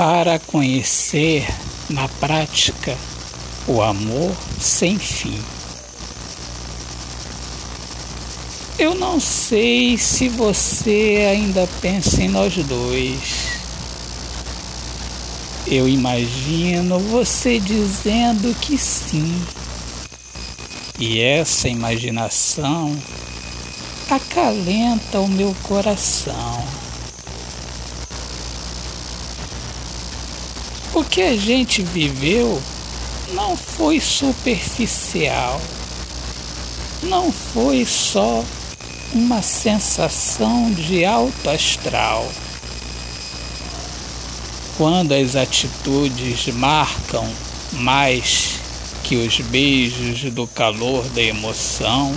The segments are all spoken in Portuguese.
para conhecer na prática o amor sem fim. Eu não sei se você ainda pensa em nós dois. Eu imagino você dizendo que sim. E essa imaginação acalenta o meu coração. O que a gente viveu não foi superficial, não foi só uma sensação de alto astral. Quando as atitudes marcam mais que os beijos do calor da emoção,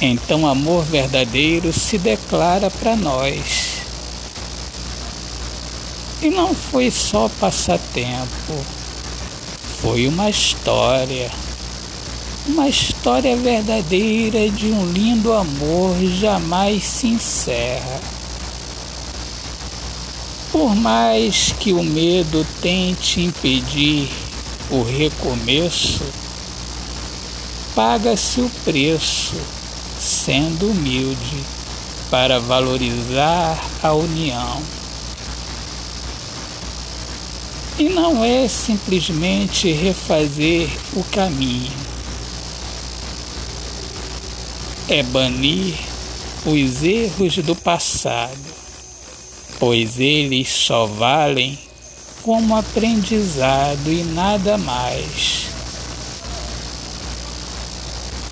então amor verdadeiro se declara para nós. E não foi só passatempo, foi uma história. Uma história verdadeira de um lindo amor jamais se encerra. Por mais que o medo tente impedir o recomeço, paga-se o preço, sendo humilde, para valorizar a união. E não é simplesmente refazer o caminho, é banir os erros do passado, pois eles só valem como aprendizado e nada mais.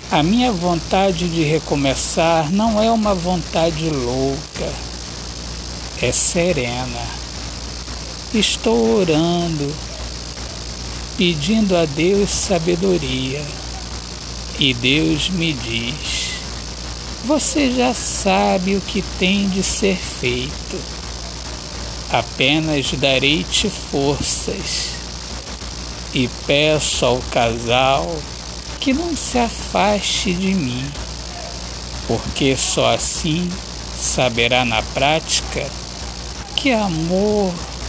A minha vontade de recomeçar não é uma vontade louca, é serena Estou orando, pedindo a Deus sabedoria, e Deus me diz: Você já sabe o que tem de ser feito, apenas darei-te forças. E peço ao casal que não se afaste de mim, porque só assim saberá na prática que amor